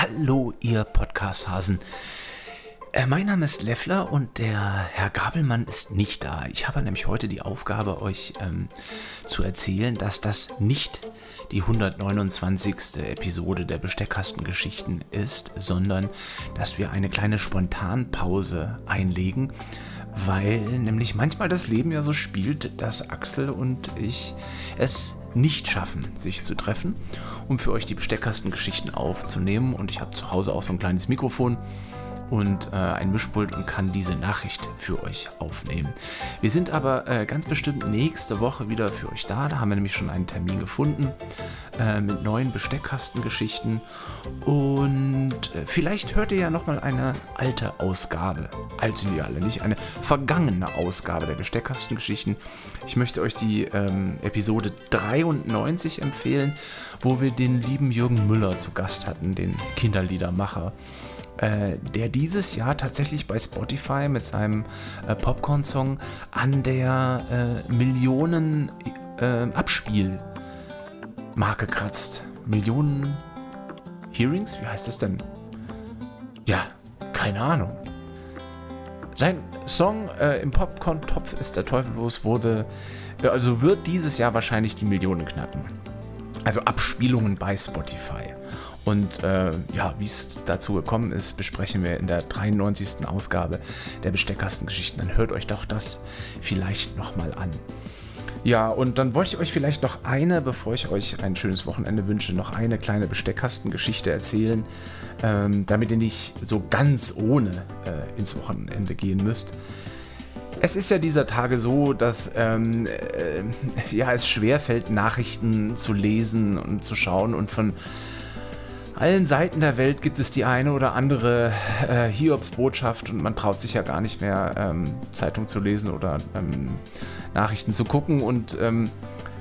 Hallo, ihr Podcast-Hasen. Äh, mein Name ist Leffler und der Herr Gabelmann ist nicht da. Ich habe nämlich heute die Aufgabe, euch ähm, zu erzählen, dass das nicht die 129. Episode der Besteckkastengeschichten ist, sondern dass wir eine kleine Spontanpause einlegen, weil nämlich manchmal das Leben ja so spielt, dass Axel und ich es nicht schaffen, sich zu treffen, um für euch die Besteckkastengeschichten aufzunehmen. Und ich habe zu Hause auch so ein kleines Mikrofon und äh, ein Mischpult und kann diese Nachricht für euch aufnehmen. Wir sind aber äh, ganz bestimmt nächste Woche wieder für euch da. Da haben wir nämlich schon einen Termin gefunden äh, mit neuen Besteckkastengeschichten. Und äh, vielleicht hört ihr ja nochmal eine alte Ausgabe. Alte die alle, nicht eine vergangene Ausgabe der Besteckkastengeschichten. Ich möchte euch die ähm, Episode 93 empfehlen, wo wir den lieben Jürgen Müller zu Gast hatten, den Kinderliedermacher äh, der dieses Jahr tatsächlich bei Spotify mit seinem äh, Popcorn-Song an der äh, Millionen äh, Abspielmarke kratzt. Millionen Hearings? Wie heißt das denn? Ja, keine Ahnung. Sein Song äh, im Popcorn-Topf ist der Teufel los, wurde, äh, also wird dieses Jahr wahrscheinlich die Millionen knacken. Also Abspielungen bei Spotify. Und äh, ja, wie es dazu gekommen ist, besprechen wir in der 93. Ausgabe der Besteckkastengeschichten. Dann hört euch doch das vielleicht nochmal an. Ja, und dann wollte ich euch vielleicht noch eine, bevor ich euch ein schönes Wochenende wünsche, noch eine kleine Besteckkastengeschichte erzählen, ähm, damit ihr nicht so ganz ohne äh, ins Wochenende gehen müsst. Es ist ja dieser Tage so, dass ähm, äh, ja, es schwerfällt, Nachrichten zu lesen und zu schauen und von allen Seiten der Welt gibt es die eine oder andere äh, Hiobs-Botschaft und man traut sich ja gar nicht mehr, ähm, Zeitung zu lesen oder ähm, Nachrichten zu gucken. Und ähm,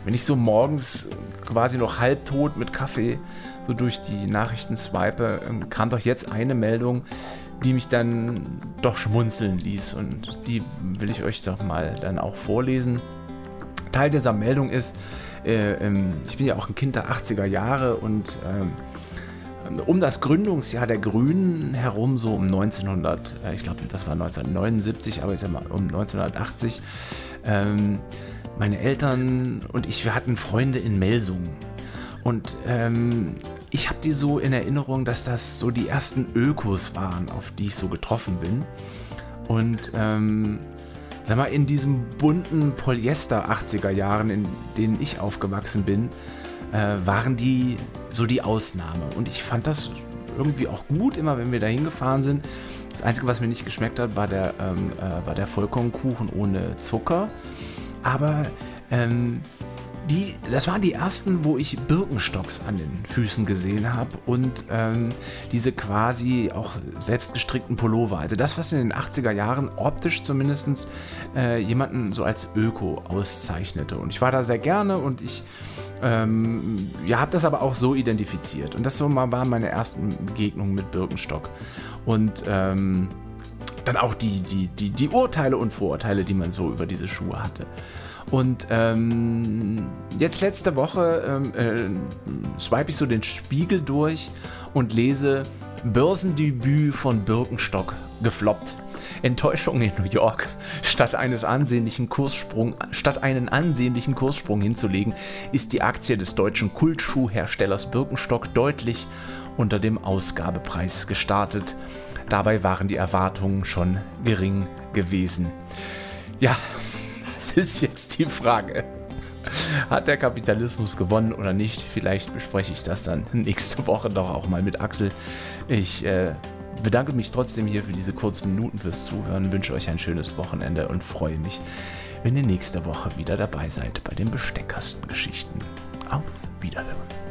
wenn ich so morgens quasi noch halbtot mit Kaffee so durch die Nachrichten swipe, ähm, kam doch jetzt eine Meldung, die mich dann doch schmunzeln ließ. Und die will ich euch doch mal dann auch vorlesen. Teil dieser Meldung ist, äh, ähm, ich bin ja auch ein Kind der 80er Jahre und ähm, um das Gründungsjahr der Grünen herum, so um 1900, äh, ich glaube, das war 1979, aber ich sag mal um 1980, ähm, meine Eltern und ich, wir hatten Freunde in Melsungen. Und ähm, ich habe die so in Erinnerung, dass das so die ersten Ökos waren, auf die ich so getroffen bin. Und ähm, sag mal, in diesem bunten Polyester 80er Jahren, in denen ich aufgewachsen bin, äh, waren die so die Ausnahme. Und ich fand das irgendwie auch gut, immer wenn wir da hingefahren sind. Das Einzige, was mir nicht geschmeckt hat, war der, ähm, äh, war der Vollkornkuchen ohne Zucker. Aber ähm, die, das waren die ersten, wo ich Birkenstocks an den Füßen gesehen habe und ähm, diese quasi auch selbstgestrickten Pullover. Also das, was in den 80er Jahren optisch zumindest äh, jemanden so als Öko auszeichnete. Und ich war da sehr gerne und ich ähm, ja, habe das aber auch so identifiziert. Und das so mal waren meine ersten Begegnungen mit Birkenstock. Und ähm, dann auch die, die, die, die Urteile und Vorurteile, die man so über diese Schuhe hatte. Und ähm, jetzt letzte Woche ähm, äh, swipe ich so den Spiegel durch und lese Börsendebüt von Birkenstock gefloppt. Enttäuschung in New York. Statt eines ansehnlichen Kurssprung, statt einen ansehnlichen Kurssprung hinzulegen, ist die Aktie des deutschen Kultschuhherstellers Birkenstock deutlich unter dem Ausgabepreis gestartet. Dabei waren die Erwartungen schon gering gewesen. Ja, das ist jetzt die Frage. Hat der Kapitalismus gewonnen oder nicht? Vielleicht bespreche ich das dann nächste Woche doch auch mal mit Axel. Ich äh, bedanke mich trotzdem hier für diese kurzen Minuten fürs Zuhören, wünsche euch ein schönes Wochenende und freue mich, wenn ihr nächste Woche wieder dabei seid bei den Besteckkastengeschichten. Auf Wiederhören.